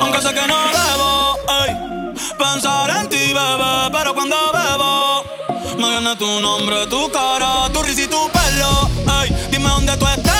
Aunque sé que no debo ey, pensar en ti, bebé, pero cuando bebo me viene tu nombre, tu cara, tu risa y tu pelo. Ey, dime dónde tú estás.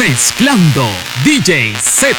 Mezclando DJ Z.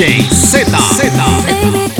DJ Z. Z.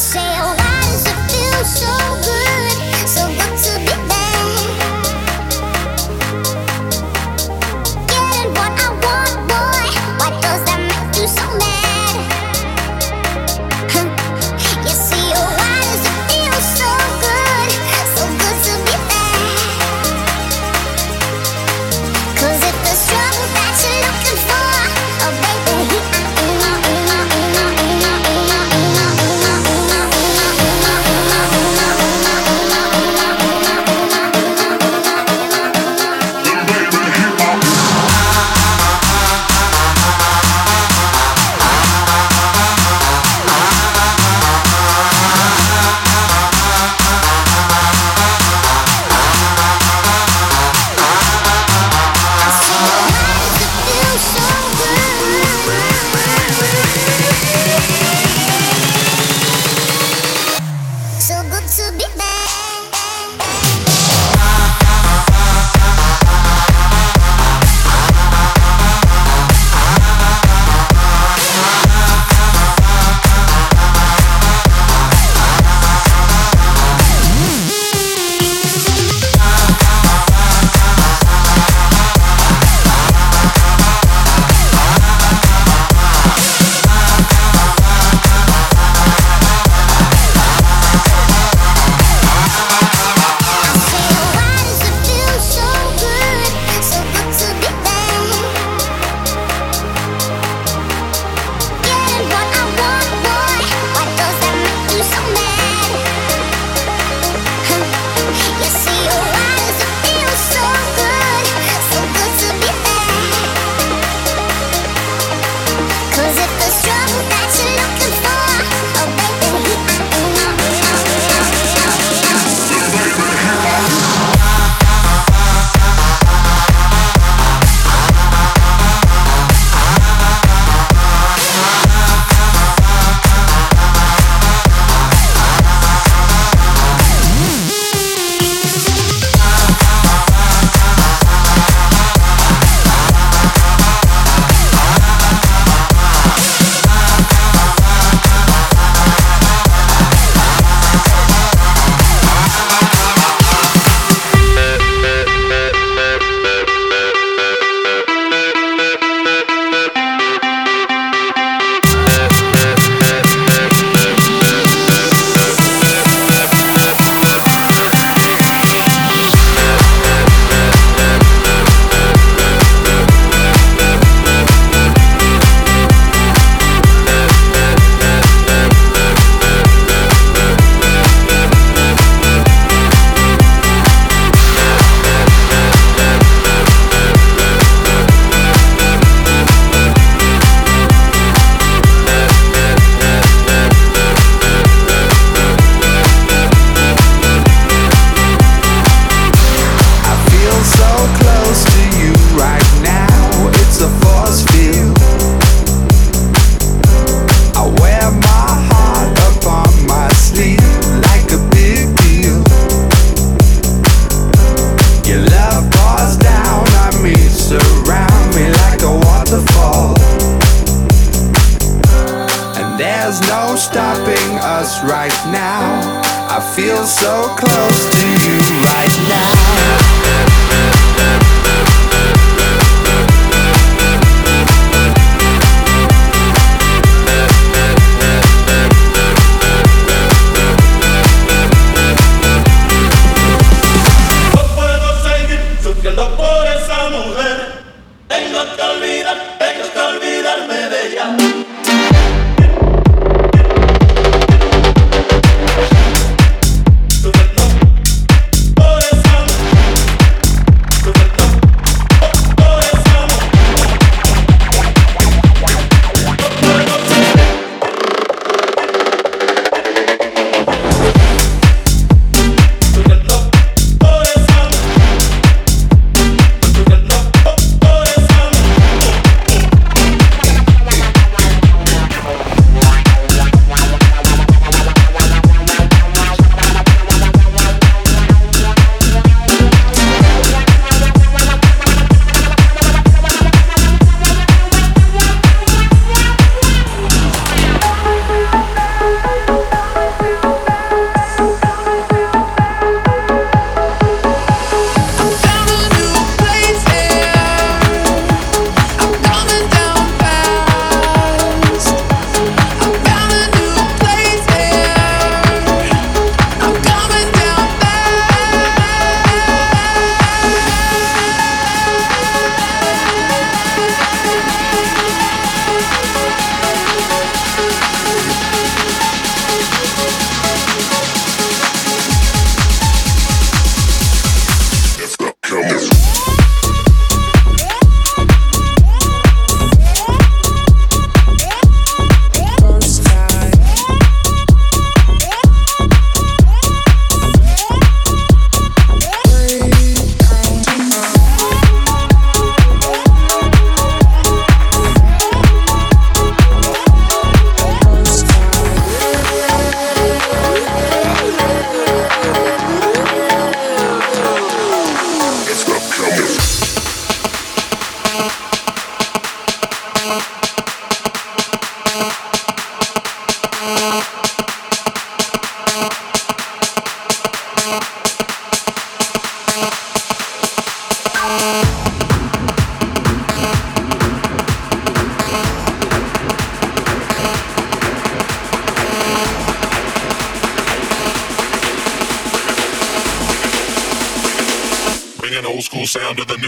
say, oh, why does it feel so good?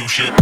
do shit.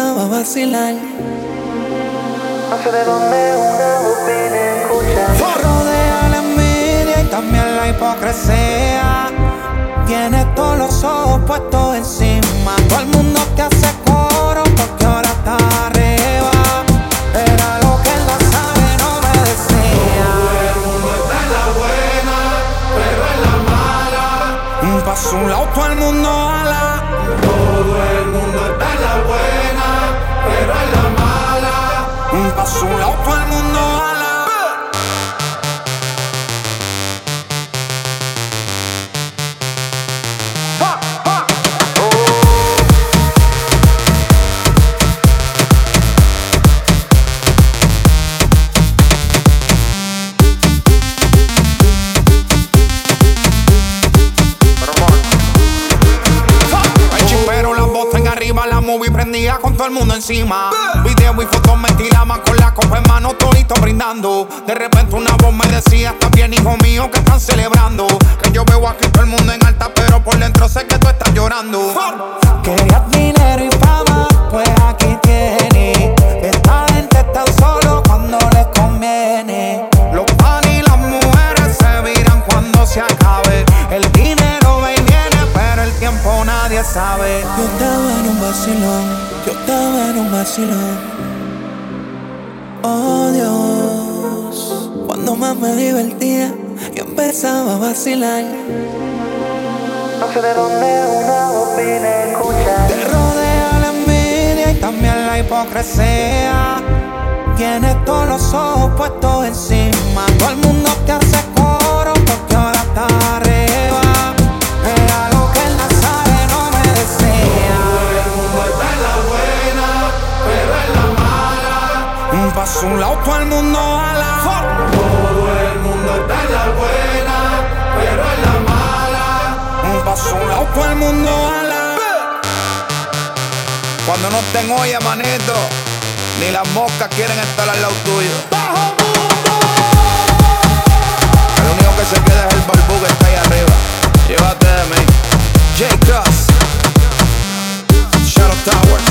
Empezaba a vacilar. No sé de dónde una voz viene escuchar. Rodea la envidia y también la hipocresía. Tienes todos los ojos puestos encima. Todo el mundo te hace coro porque ahora está arriba. Era lo que él no sabe, no me decía. Todo el mundo está en la buena, pero en la mala. Pa' su lado todo el mundo Video y fotos me tiraban con la copa en mano, todito brindando. De repente una voz me decía, está bien hijo mío, que están celebrando. Empezaba a vacilar. No sé de dónde una voz vine a escuchar. Te rodea la envidia y también la hipocresía. Tienes todos los ojos puestos encima. Todo el mundo te hace coro porque ahora está arriba. Era lo que él no sabe, no me decía. Todo el mundo está en la buena, pero en la mala. Pa' su lado todo el mundo El mundo a la Cuando no estén hoy, manito, ni las moscas quieren estar al lado tuyo. Bajo mundo. El único que se queda es el barbú que está ahí arriba. Llévate de mí. J. Cross. Shadow Tower.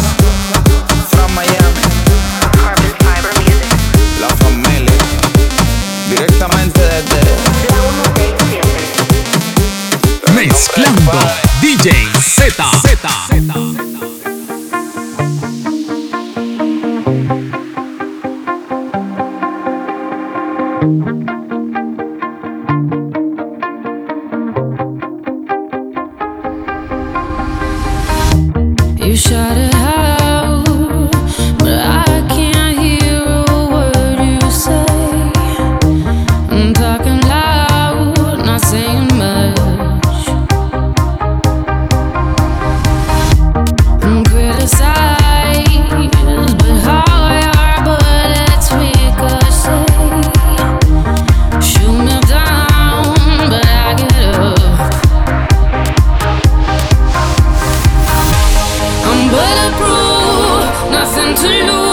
to